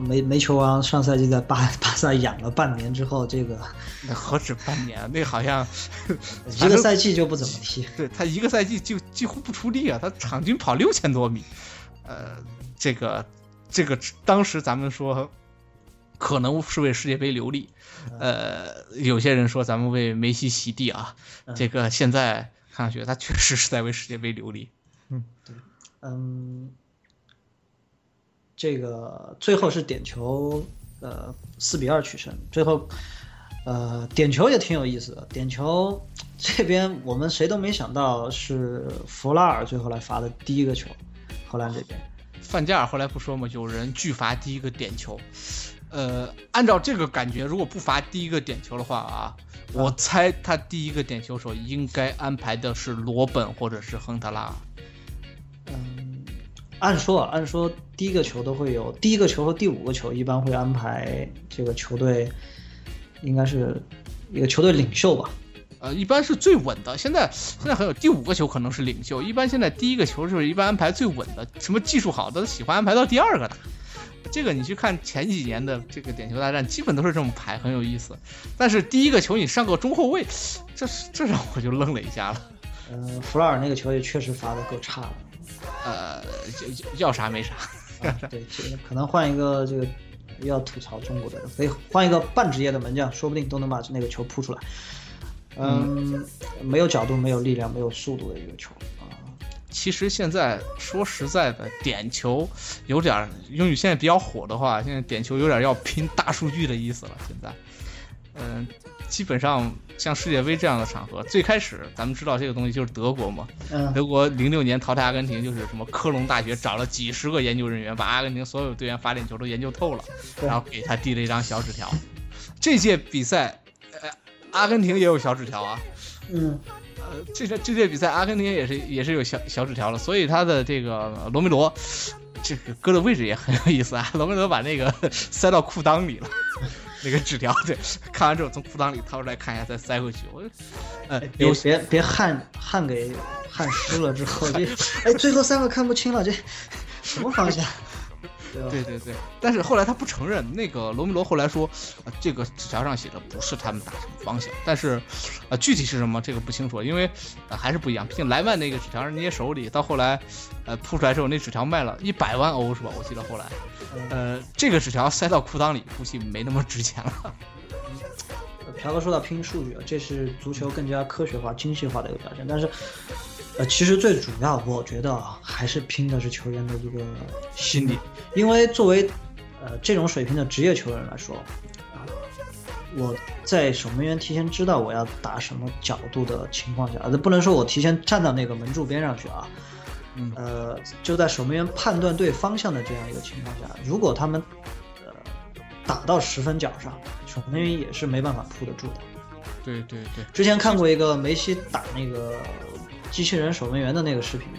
梅梅球王上赛季在巴巴萨养了半年之后，这个那何止半年？那好像 一个赛季就不怎么踢。对他一个赛季就几乎不出力啊，他场均跑六千多米，呃，这个这个当时咱们说可能是为世界杯留力，呃，有些人说咱们为梅西洗地啊，这个现在看上去他确实是在为世界杯留力。嗯，对，嗯，这个最后是点球，呃，四比二取胜。最后，呃，点球也挺有意思的。点球这边我们谁都没想到是弗拉尔最后来罚的第一个球，荷兰这边。范加尔后来不说嘛，有人拒罚第一个点球。呃，按照这个感觉，如果不罚第一个点球的话啊，我猜他第一个点球手应该安排的是罗本或者是亨特拉。嗯，按说啊，按说第一个球都会有，第一个球和第五个球一般会安排这个球队，应该是一个球队领袖吧。呃，一般是最稳的。现在现在还有第五个球可能是领袖，一般现在第一个球就是一般安排最稳的，什么技术好的喜欢安排到第二个打。这个你去看前几年的这个点球大战，基本都是这么排，很有意思。但是第一个球你上个中后卫，这这让我就愣了一下了。呃，弗拉尔那个球也确实罚的够差的。呃，要啥没啥。啊、对，可能换一个这个要吐槽中国的，可以换一个半职业的门将，说不定都能把那个球扑出来。嗯，没有角度，没有力量，没有速度的一个球啊。其实现在说实在的，点球有点英语现在比较火的话，现在点球有点要拼大数据的意思了。现在，嗯，基本上像世界杯这样的场合，最开始咱们知道这个东西就是德国嘛，嗯，德国零六年淘汰阿根廷，就是什么科隆大学找了几十个研究人员，把阿根廷所有队员罚点球都研究透了，然后给他递了一张小纸条。这届比赛，呃，阿根廷也有小纸条啊，嗯。呃，这届这届比赛，阿根廷也是也是有小小纸条了，所以他的这个罗梅罗，这个搁的位置也很有意思啊。罗梅罗把那个塞到裤裆里了，那个纸条，对，看完之后从裤裆里掏出来看一下，再塞回去。我，呃，别别别汗汗给汗湿了之后，这 哎最后三个看不清了，这什么方向？对对对，但是后来他不承认。那个罗梅罗后来说，呃，这个纸条上写的不是他们打什么方向，但是，呃，具体是什么这个不清楚，因为呃还是不一样。毕竟莱万那个纸条是捏手里，到后来，呃，铺出来之后那纸条卖了一百万欧是吧？我记得后来，呃，这个纸条塞到裤裆里，估计没那么值钱了。朴哥说到拼数据，这是足球更加科学化、精细化的一个表现，但是。呃，其实最主要，我觉得还是拼的是球员的一个心理，因为作为呃这种水平的职业球员来说，啊，我在守门员提前知道我要打什么角度的情况下，呃，不能说我提前站到那个门柱边上去啊，嗯，呃，就在守门员判断对方向的这样一个情况下，如果他们呃打到十分角上，守门员也是没办法扑得住的。对对对，之前看过一个梅西打那个。机器人守门员的那个视频吗？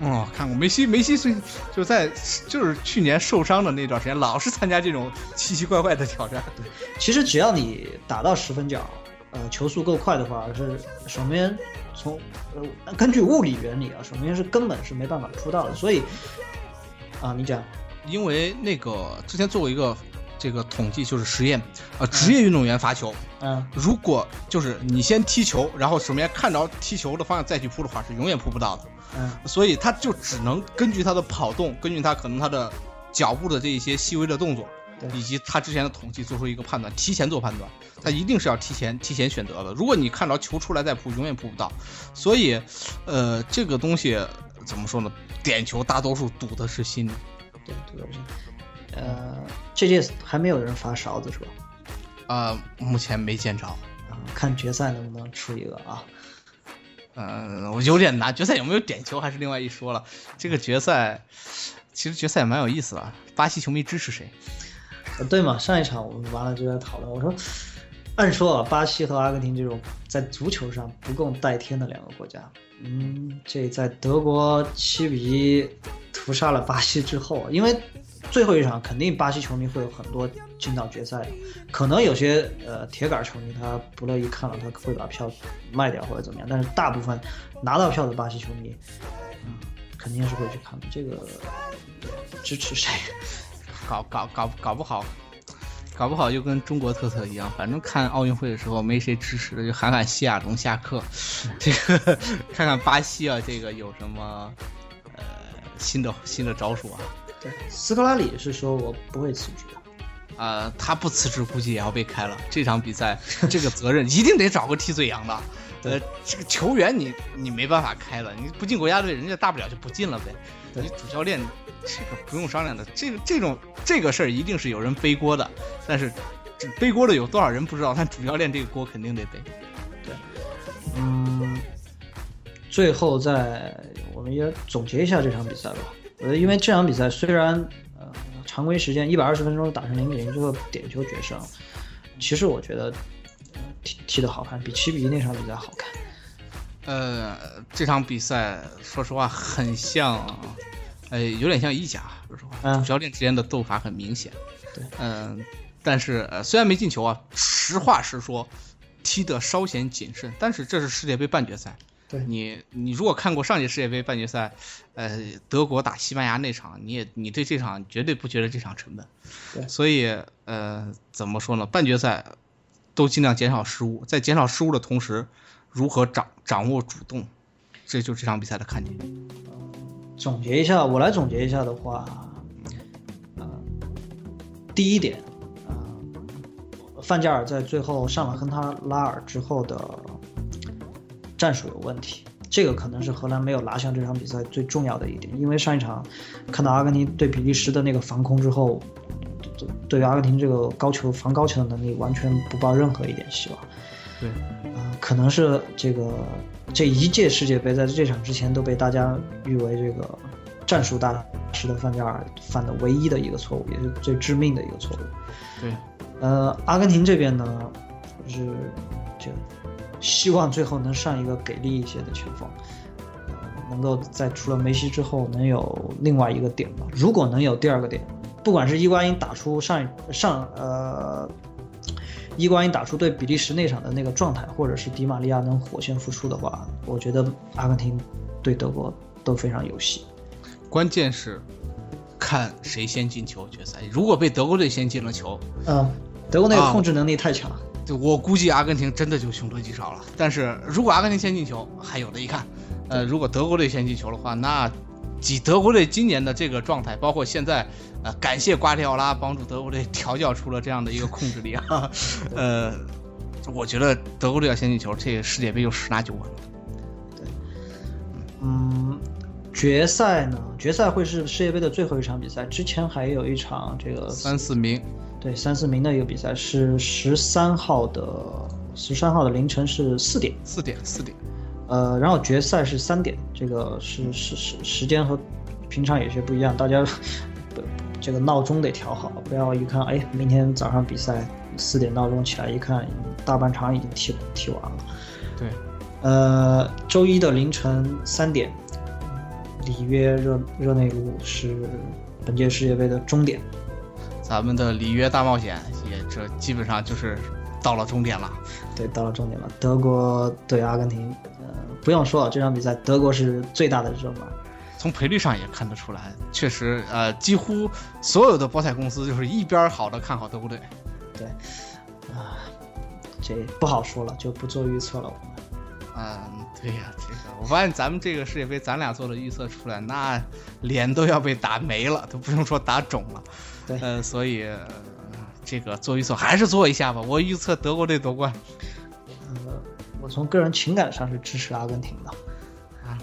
哦，看过。梅西，梅西最就在就是去年受伤的那段时间，老是参加这种奇奇怪怪的挑战。对，其实只要你打到十分角，呃，球速够快的话，是守门员从呃根据物理原理啊，守门员是根本是没办法扑到的。所以啊，你讲，因为那个之前做过一个。这个统计就是实验，呃，职业运动员罚球，嗯，如果就是你先踢球，然后首先看着踢球的方向再去扑的话，是永远扑不到的，嗯，所以他就只能根据他的跑动，根据他可能他的脚步的这一些细微的动作，以及他之前的统计做出一个判断，提前做判断，他一定是要提前提前选择的。如果你看着球出来再扑，永远扑不到，所以，呃，这个东西怎么说呢？点球大多数赌的是心理，对，赌的是。呃，这届还没有人发勺子是吧？啊，目前没见着。啊，看决赛能不能出一个啊？嗯，我有点难。决赛有没有点球还是另外一说了。这个决赛其实决赛也蛮有意思的。巴西球迷支持谁？呃，对嘛，上一场我们完了就在讨论，我说，按说啊，巴西和阿根廷这种在足球上不共戴天的两个国家，嗯，这在德国七比一屠杀了巴西之后，因为最后一场肯定巴西球迷会有很多进到决赛的，可能有些呃铁杆球迷他不乐意看了，他会把票卖掉或者怎么样，但是大部分拿到票的巴西球迷，嗯，肯定是会去看的。这个支持谁？搞搞搞搞不好，搞不好就跟中国特色一样，反正看奥运会的时候没谁支持的，就喊喊西亚龙下课，这个看看巴西啊，这个有什么呃新的新的招数啊？对，斯科拉里是说我不会辞职的。啊，他不辞职估计也要被开了。这场比赛这个责任一定得找个替罪羊的。呃，这个球员你你没办法开了，你不进国家队，人家大不了就不进了呗。你主教练这个不用商量的，这个这种这个事儿一定是有人背锅的。但是背锅的有多少人不知道，但主教练这个锅肯定得背。对，嗯，最后再我们也总结一下这场比赛吧。因为这场比赛虽然呃常规时间一百二十分钟打成零比零，最后点球决胜，其实我觉得。踢踢得好看，比七比一那场比赛好看。呃，这场比赛说实话很像，呃，有点像意甲。说实话，主教练之间的斗法很明显。对，嗯，但是呃，虽然没进球啊，实话实说，踢得稍显谨慎。但是这是世界杯半决赛，对你，你如果看过上届世界杯半决赛，呃，德国打西班牙那场，你也你对这场绝对不觉得这场成本。对，所以呃，怎么说呢？半决赛。都尽量减少失误，在减少失误的同时，如何掌掌握主动，这就是这场比赛的看点。总结一下，我来总结一下的话，呃，第一点，呃，范加尔在最后上了亨塔拉尔之后的战术有问题，这个可能是荷兰没有拿下这场比赛最重要的一点，因为上一场看到阿根廷对比利时的那个防空之后。对于阿根廷这个高球防高球的能力，完全不抱任何一点希望。对，啊，可能是这个这一届世界杯在这场之前都被大家誉为这个战术大师的范加尔犯的唯一的一个错误，也是最致命的一个错误。对，呃，阿根廷这边呢，就是就希望最后能上一个给力一些的球风，能够在除了梅西之后能有另外一个点吧。如果能有第二个点。不管是伊瓜因打出上上呃，伊瓜因打出对比利时那场的那个状态，或者是迪玛利亚能火线复出的话，我觉得阿根廷对德国都非常有戏。关键是看谁先进球决赛。如果被德国队先进了球，嗯，德国那个控制能力太强，就我估计阿根廷真的就凶多吉少了。但是如果阿根廷先进球，还有的一看。呃，如果德国队先进球的话，那。以德国队今年的这个状态，包括现在，呃，感谢瓜迪奥拉帮助德国队调教出了这样的一个控制力啊，呃，我觉得德国队要先进球，这个世界杯就十拿九稳了。对，嗯，决赛呢？决赛会是世界杯的最后一场比赛，之前还有一场这个三四名，对，三四名的一个比赛是十三号的，十三号的凌晨是四点，四点，四点。呃，然后决赛是三点，这个是是时时间和平常有些不一样，大家 不这个闹钟得调好，不要一看，哎，明天早上比赛四点闹钟起来一看，大半场已经踢踢完了。对，呃，周一的凌晨三点，里约热热内卢是本届世界杯的终点，咱们的里约大冒险也这基本上就是到了终点了。对，到了终点了，德国对阿根廷。呃不用说了，这场比赛德国是最大的热门。从赔率上也看得出来，确实，呃，几乎所有的博彩公司就是一边好的看好德国队。对，啊，这不好说了，就不做预测了。我们。嗯，对呀，这个我发现咱们这个世界杯，咱俩做的预测出来，那脸都要被打没了，都不用说打肿了。对，呃，所以这个做预测还是做一下吧。我预测德国队夺冠。呃。我从个人情感上是支持阿根廷的，啊，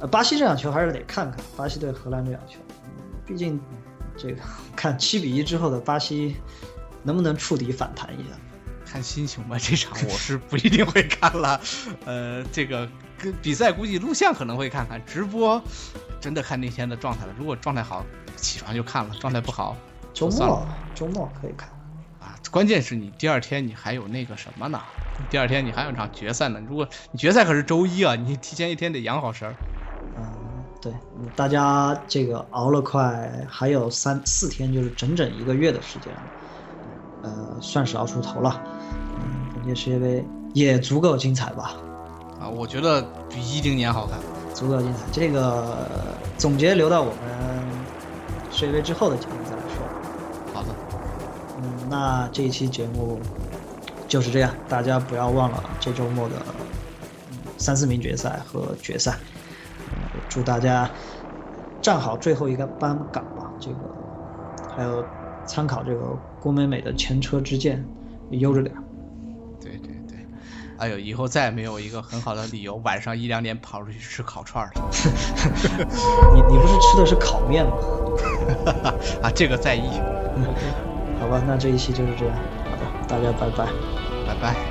呃，巴西这场球还是得看看巴西对荷兰这场球，毕竟这个看七比一之后的巴西，能不能触底反弹一下？看心情吧，这场我是不一定会看了。呃，这个跟比赛估计录像可能会看看，直播真的看那天的状态了。如果状态好，起床就看了；状态不好，周末周末可以看。啊，关键是你第二天你还有那个什么呢？第二天你还有场决赛呢。如果你决赛可是周一啊，你提前一天得养好神儿。嗯，对，大家这个熬了快还有三四天，就是整整一个月的时间了。呃，算是熬出头了。嗯，本届世界杯也足够精彩吧？啊，我觉得比一零年好看，足够精彩。这个总结留到我们世界杯之后的节目再来说。好的，嗯，那这一期节目就是这样，大家不要忘了这周末的三四名决赛和决赛。祝大家站好最后一个班岗吧。这个还有参考这个郭美美的前车之鉴，悠着点。哎呦，以后再也没有一个很好的理由晚上一两点跑出去吃烤串了。你你不是吃的是烤面吗？啊，这个在意。好吧，那这一期就是这样。好的，大家拜拜，拜拜。